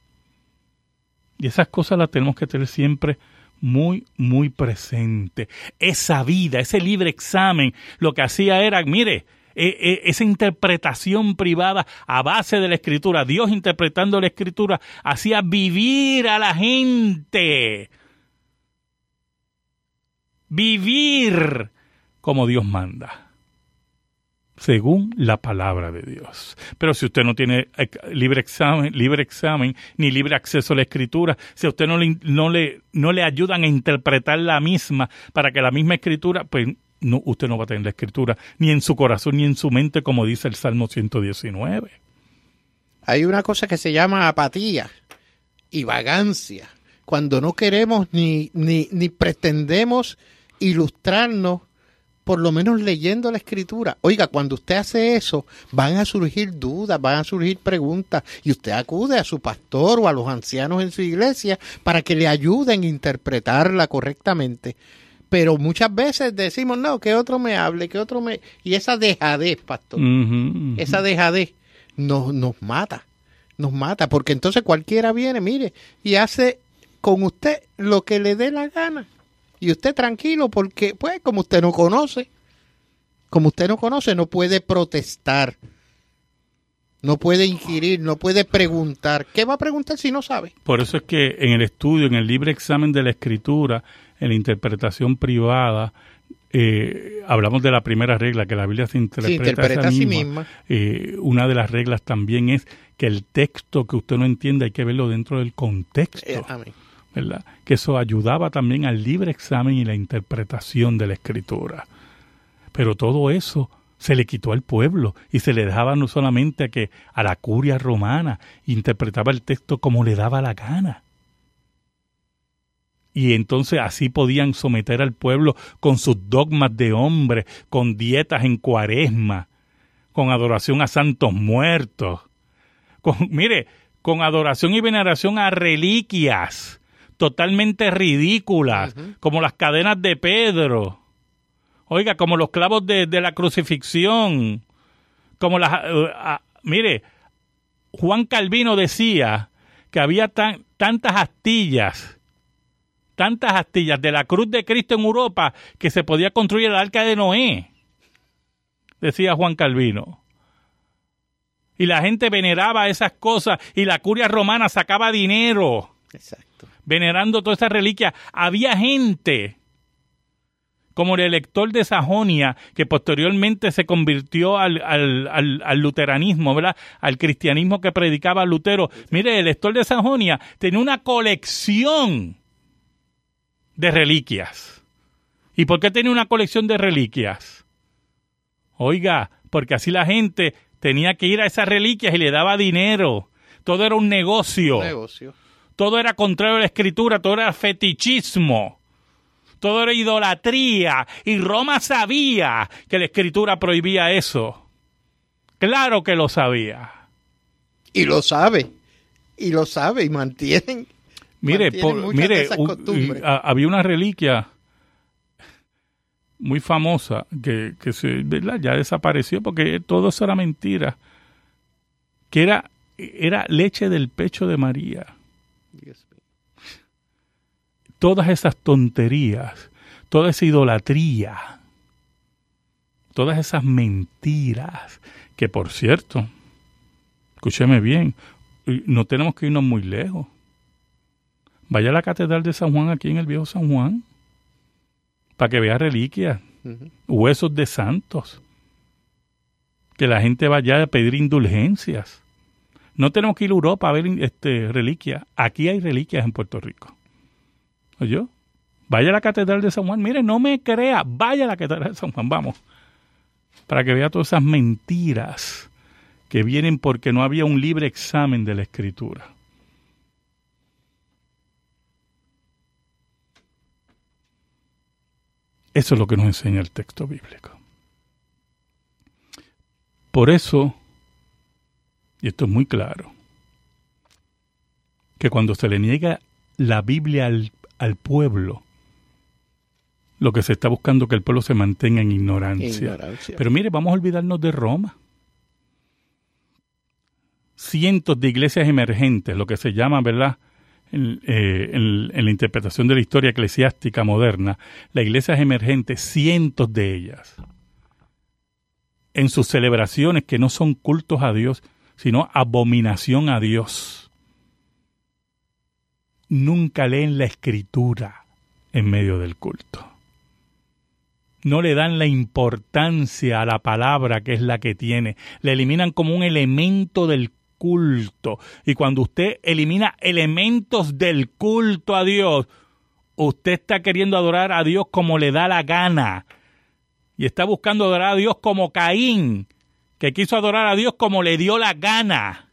Y esas cosas las tenemos que tener siempre muy, muy presente. Esa vida, ese libre examen, lo que hacía era, mire, e, e, esa interpretación privada a base de la escritura, Dios interpretando la escritura, hacía vivir a la gente. Vivir como Dios manda, según la palabra de Dios. Pero si usted no tiene eh, libre examen, libre examen ni libre acceso a la escritura, si a usted no le, no le, no le ayudan a interpretar la misma para que la misma escritura, pues no, usted no va a tener la escritura ni en su corazón ni en su mente, como dice el Salmo 119. Hay una cosa que se llama apatía y vagancia, cuando no queremos ni, ni, ni pretendemos ilustrarnos por lo menos leyendo la escritura. Oiga, cuando usted hace eso, van a surgir dudas, van a surgir preguntas y usted acude a su pastor o a los ancianos en su iglesia para que le ayuden a interpretarla correctamente. Pero muchas veces decimos, no, que otro me hable, que otro me... Y esa dejadez, pastor, esa dejadez nos, nos mata, nos mata, porque entonces cualquiera viene, mire, y hace con usted lo que le dé la gana y usted tranquilo porque, pues, como usted no conoce, como usted no conoce, no puede protestar, no puede inquirir, no puede preguntar. ¿Qué va a preguntar si no sabe? Por eso es que en el estudio, en el libre examen de la escritura, en la interpretación privada, eh, hablamos de la primera regla, que la Biblia se interpreta, a sí misma. Eh, una de las reglas también es que el texto que usted no entienda hay que verlo dentro del contexto. Eh, Que eso ayudaba también al libre examen y la interpretación de la escritura. Pero todo eso se le quitó al pueblo y se le dejaba no solamente a que a la curia romana interpretaba el texto como le daba la gana. Y entonces así podían someter al pueblo con sus dogmas de hombre, con dietas en cuaresma, con adoración a santos muertos, con, mire, con adoración y veneración a reliquias totalmente ridículas, como las cadenas de Pedro Oiga, como los clavos de, la crucifixión, como las... Eh, ah, mire, Juan Calvino decía que había tantas astillas, tantas astillas de la cruz de Cristo en Europa que se podía construir el arca de Noé, decía Juan Calvino. Y la gente veneraba esas cosas y la curia romana sacaba dinero. Exacto. Venerando todas esas reliquias. Había gente como el elector de Sajonia, que posteriormente se convirtió al, al, luteranismo, ¿verdad? Al cristianismo que predicaba Lutero. Mire, el elector de Sajonia tenía una colección de reliquias. ¿Y por qué tenía una colección de reliquias? Oiga, porque así la gente tenía que ir a esas reliquias y le daba dinero. Todo era un negocio. Un negocio. Todo era contrario a la escritura, todo era fetichismo. Todo era idolatría. Y Roma sabía que la escritura prohibía eso. Claro que lo sabía. Y lo sabe, y lo sabe y mantienen. Mire, mire, había una reliquia muy famosa que, se, ya desapareció porque todo eso era mentira, que era, era leche del pecho de María todas esas tonterías, toda esa idolatría, todas esas mentiras, que por cierto, escúcheme bien, no tenemos que irnos muy lejos. Vaya a la Catedral de San Juan aquí en el Viejo San Juan, para que vea reliquias, huesos de santos, que la gente vaya a pedir indulgencias. No tenemos que ir a Europa a ver este, reliquias. Aquí hay reliquias en Puerto Rico. ¿Oyó? Vaya a la Catedral de San Juan. Mire, no me crea. Vaya a la Catedral de San Juan. Vamos. Para que vea todas esas mentiras que vienen porque no había un libre examen de la Escritura. Eso es lo que nos enseña el texto bíblico. Por eso, y esto es muy claro, que cuando se le niega la Biblia al al pueblo. Lo que se está buscando que el pueblo se mantenga en ignorancia. Pero mire, vamos a olvidarnos de Roma. Cientos de iglesias emergentes, lo que se llama, ¿verdad? En, eh, en, la interpretación de la historia eclesiástica moderna, las iglesias emergentes, cientos de ellas, en sus celebraciones que no son cultos a Dios, sino abominación a Dios nunca leen la escritura en medio del culto. No le dan la importancia a la palabra que es la que tiene. Le eliminan como un elemento del culto. Y cuando usted elimina elementos del culto a Dios, usted está queriendo adorar a Dios como le da la gana. Y está buscando adorar a Dios como Caín, que quiso adorar a Dios como le dio la gana.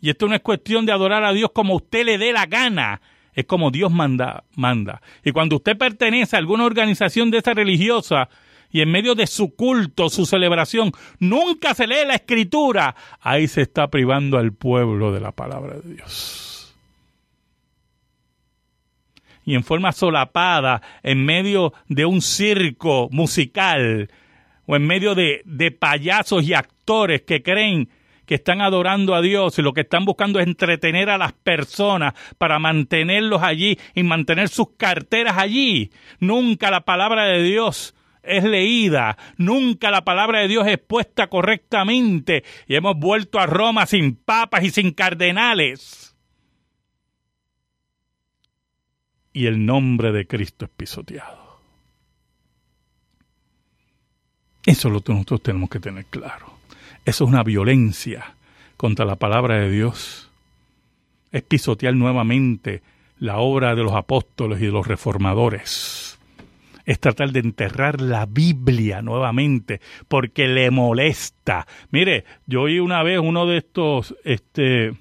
Y esto no es cuestión de adorar a Dios como usted le dé la gana, es como Dios manda, manda. Y cuando usted pertenece a alguna organización de esa religiosa y en medio de su culto, su celebración, nunca se lee la escritura, ahí se está privando al pueblo de la palabra de Dios. Y en forma solapada, en medio de un circo musical, o en medio de, de payasos y actores que creen que están adorando a Dios y lo que están buscando es entretener a las personas para mantenerlos allí y mantener sus carteras allí. Nunca la palabra de Dios es leída, nunca la palabra de Dios es puesta correctamente y hemos vuelto a Roma sin papas y sin cardenales. Y el nombre de Cristo es pisoteado. Eso es lo nosotros tenemos que tener claro. Eso es una violencia contra la palabra de Dios. Es pisotear nuevamente la obra de los apóstoles y de los reformadores. Es tratar de enterrar la Biblia nuevamente porque le molesta. Mire, yo oí una vez uno de estos, este,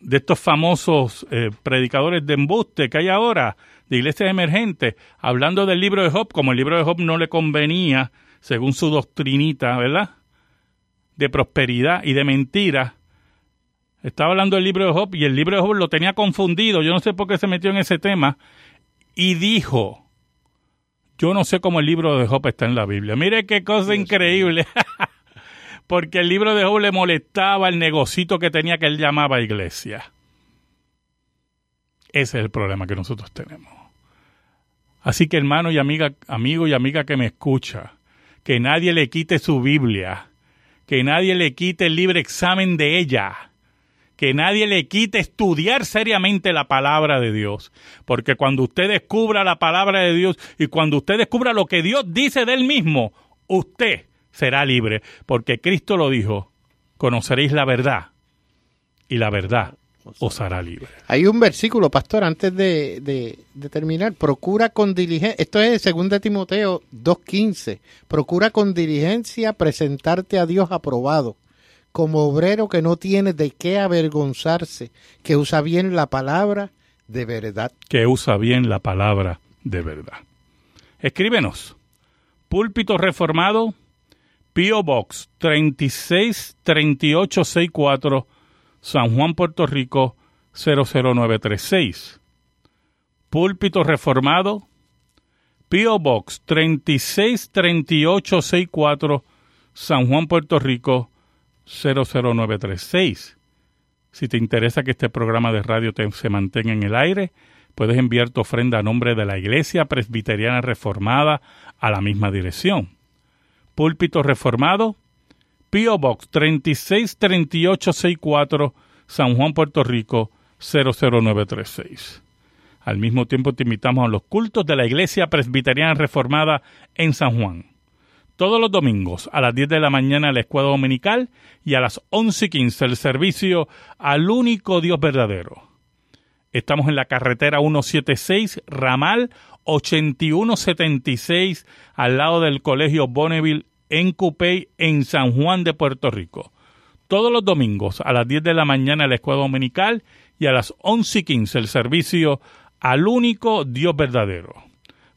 de estos famosos eh, predicadores de embuste que hay ahora, de iglesias emergentes, hablando del libro de Job, como el libro de Job no le convenía, según su doctrinita, ¿verdad? De prosperidad y de mentira. Estaba hablando del libro de Job y el libro de Job lo tenía confundido. Yo no sé por qué se metió en ese tema. Y dijo, yo no sé cómo el libro de Job está en la Biblia. Mire qué cosa increíble. porque el libro de Job le molestaba el negocito que tenía que él llamaba iglesia. Ese es el problema que nosotros tenemos. Así que hermano y amiga, amigo y amiga que me escucha, que nadie le quite su Biblia, que nadie le quite el libre examen de ella, que nadie le quite estudiar seriamente la palabra de Dios, porque cuando usted descubra la palabra de Dios y cuando usted descubra lo que Dios dice de él mismo, usted será libre, porque Cristo lo dijo, conoceréis la verdad y la verdad os hará libre. Hay un versículo, pastor, antes de, de, terminar, procura con diligencia, esto es 2 Timoteo 2.15, procura con diligencia presentarte a Dios aprobado, como obrero que no tiene de qué avergonzarse, que usa bien la palabra de verdad. Que usa bien la palabra de verdad. Escríbenos. Púlpito Reformado, P.O. Box 363864, San Juan, Puerto Rico 00936. Púlpito Reformado, P.O. Box 363864, San Juan, Puerto Rico 00936. Si te interesa que este programa de radio se mantenga en el aire, puedes enviar tu ofrenda a nombre de la Iglesia Presbiteriana Reformada a la misma dirección Púlpito Reformado, P.O. Box 363864, San Juan, Puerto Rico 00936. Al mismo tiempo te invitamos a los cultos de la Iglesia Presbiteriana Reformada en San Juan. Todos los domingos a las 10 de la mañana la escuadra dominical y a las 11 y 15 el servicio al único Dios verdadero. Estamos en la carretera 176, ramal 8176, al lado del Colegio Bonneville en Cupey, en San Juan de Puerto Rico. Todos los domingos a las 10 de la mañana la escuela dominical y a las 11 y 15 el servicio al único Dios verdadero.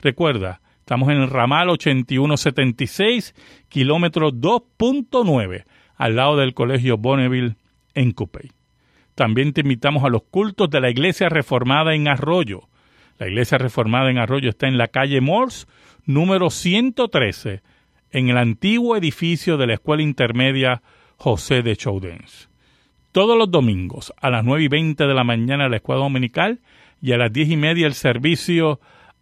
Recuerda, estamos en el ramal 8176, kilómetro 2.9, al lado del Colegio Bonneville en Cupey. También te invitamos a los cultos de la Iglesia Reformada en Arroyo. La Iglesia Reformada en Arroyo está en la calle Morse, número 113, en el antiguo edificio de la Escuela Intermedia José de Chaudens. Todos los domingos a las nueve y veinte de la mañana la escuela dominical y a las diez y media el servicio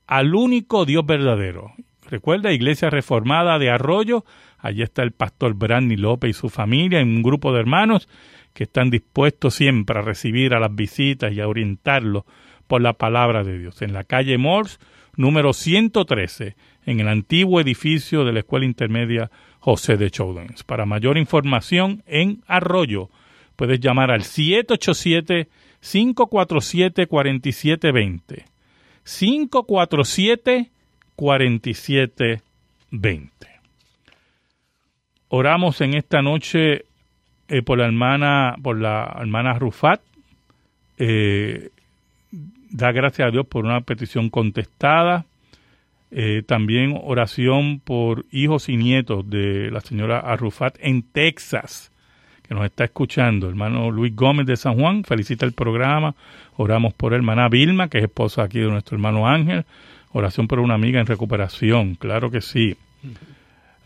al único Dios verdadero. Recuerda, Iglesia Reformada de Arroyo, allí está el pastor Brandy López y su familia, en un grupo de hermanos que están dispuestos siempre a recibir a las visitas y a orientarlos por la palabra de Dios. En la calle Morse, número 113, en el antiguo edificio de la Escuela Intermedia José de Chaudens. Para mayor información en Arroyo, puedes llamar al 787-547-4720. 547-4720. Oramos en esta noche eh, por la hermana, por la hermana Rufat. Eh, da gracias a Dios por una petición contestada. Eh, también oración por hijos y nietos de la señora Arrufat en Texas, que nos está escuchando. Hermano Luis Gómez de San Juan, felicita el programa. Oramos por hermana Vilma, que es esposa aquí de nuestro hermano Ángel. Oración por una amiga en recuperación, claro que sí.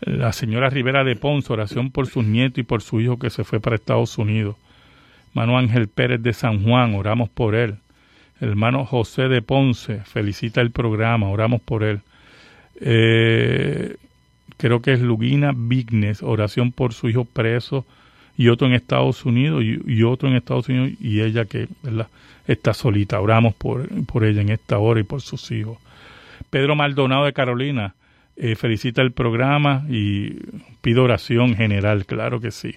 La señora Rivera de Ponce, oración por sus nietos y por su hijo que se fue para Estados Unidos. Hermano Ángel Pérez de San Juan, oramos por él. hermano José de Ponce, felicita el programa, oramos por él. Eh, creo que es Lugina Vignes, oración por su hijo preso, y otro en Estados Unidos, y, otro en Estados Unidos, y ella que está solita. Oramos por, por, ella en esta hora y por sus hijos. Pedro Maldonado de Carolina, eh, felicita el programa y pide oración general, claro que sí.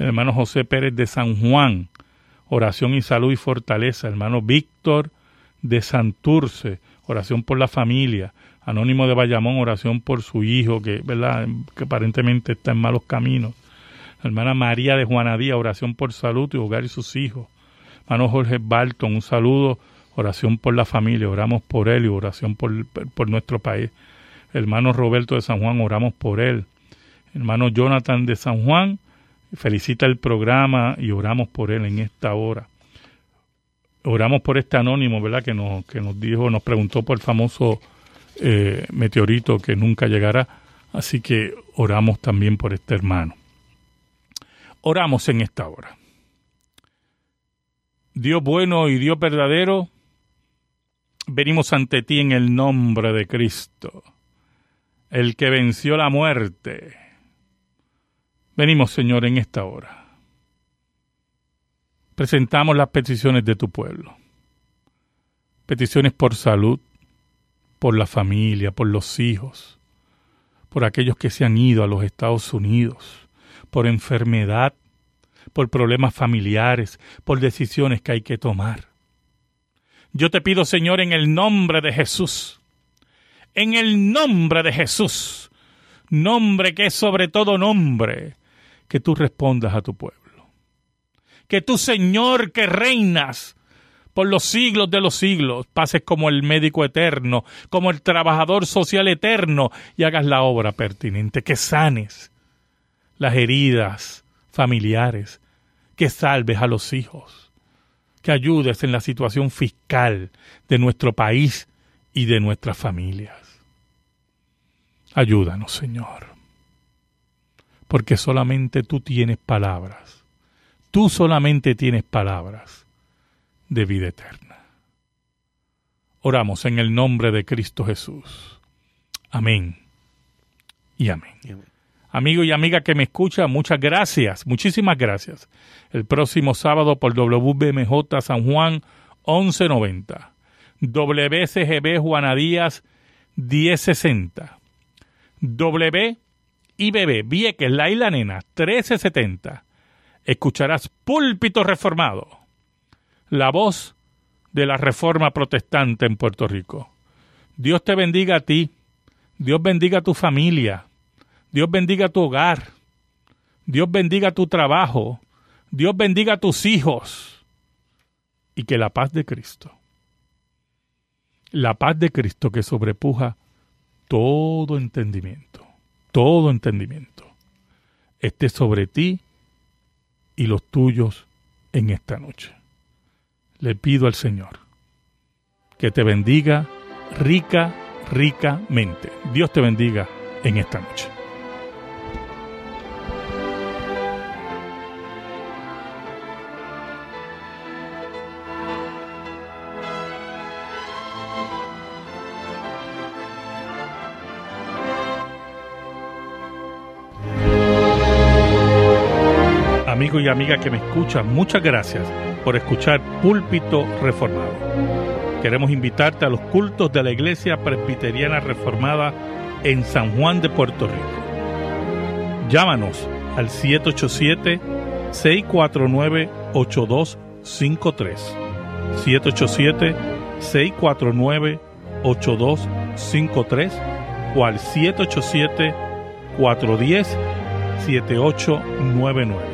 Hermano José Pérez de San Juan, oración y salud y fortaleza. Hermano Víctor de Santurce, oración por la familia. Anónimo de Bayamón, oración por su hijo, que, ¿verdad? que aparentemente está en malos caminos. Hermana María de Juanadía, oración por salud y hogar y sus hijos. Hermano Jorge Barton, un saludo, oración por la familia, oramos por él y oración por, por nuestro país. Hermano Roberto de San Juan, oramos por él. Hermano Jonathan de San Juan, felicita el programa y oramos por él en esta hora. Oramos por este anónimo, ¿verdad? Que nos, que nos dijo, nos preguntó por el famoso eh, meteorito que nunca llegará. Así que oramos también por este hermano. Oramos en esta hora. Dios bueno y Dios verdadero, venimos ante ti en el nombre de Cristo, el que venció la muerte. Venimos, Señor, en esta hora. Presentamos las peticiones de tu pueblo. Peticiones por salud, por la familia, por los hijos, por aquellos que se han ido a los Estados Unidos, por enfermedad, por problemas familiares, por decisiones que hay que tomar. Yo te pido, Señor, en el nombre de Jesús, en el nombre de Jesús, nombre que es sobre todo nombre, que tú respondas a tu pueblo. Que tú, Señor, que reinas, por los siglos de los siglos, pases como el médico eterno, como el trabajador social eterno y hagas la obra pertinente, que sanes las heridas familiares, que salves a los hijos, que ayudes en la situación fiscal de nuestro país y de nuestras familias. Ayúdanos, Señor, porque solamente tú tienes palabras, tú solamente tienes palabras de vida eterna. Oramos en el nombre de Cristo Jesús. Amén y amén. Amigo y amiga que me escucha, muchas gracias, muchísimas gracias. El próximo sábado por WBMJ San Juan 1190, WCGB Juana Díaz 1060, WIBB Vieques La Isla Nena 1370. Escucharás Púlpito Reformado la voz de la reforma protestante en Puerto Rico. Dios te bendiga a ti, Dios bendiga a tu familia, Dios bendiga a tu hogar, Dios bendiga tu trabajo, Dios bendiga a tus hijos y que la paz de Cristo, la paz de Cristo que sobrepuja todo entendimiento, todo entendimiento, esté sobre ti y los tuyos en esta noche le pido al Señor que te bendiga rica, ricamente. Dios te bendiga en esta noche. Amigo y amiga que me escuchan, muchas gracias por escuchar Púlpito Reformado. Queremos invitarte a los cultos de la Iglesia Presbiteriana Reformada en San Juan de Puerto Rico. Llámanos al 787-649-8253. 787-649-8253 o al 787-410-7899. 787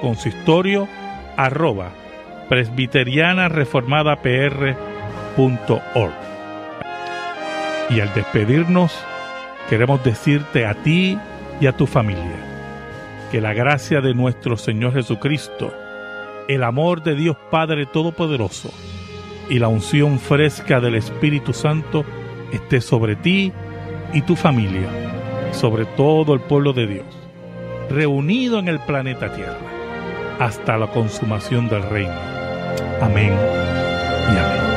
consistorio arroba presbiterianareformadapr.org. Y al despedirnos, queremos decirte a ti y a tu familia que la gracia de nuestro Señor Jesucristo, el amor de Dios Padre Todopoderoso y la unción fresca del Espíritu Santo esté sobre ti y tu familia, sobre todo el pueblo de Dios, reunido en el planeta Tierra hasta la consumación del reino. Amén y amén.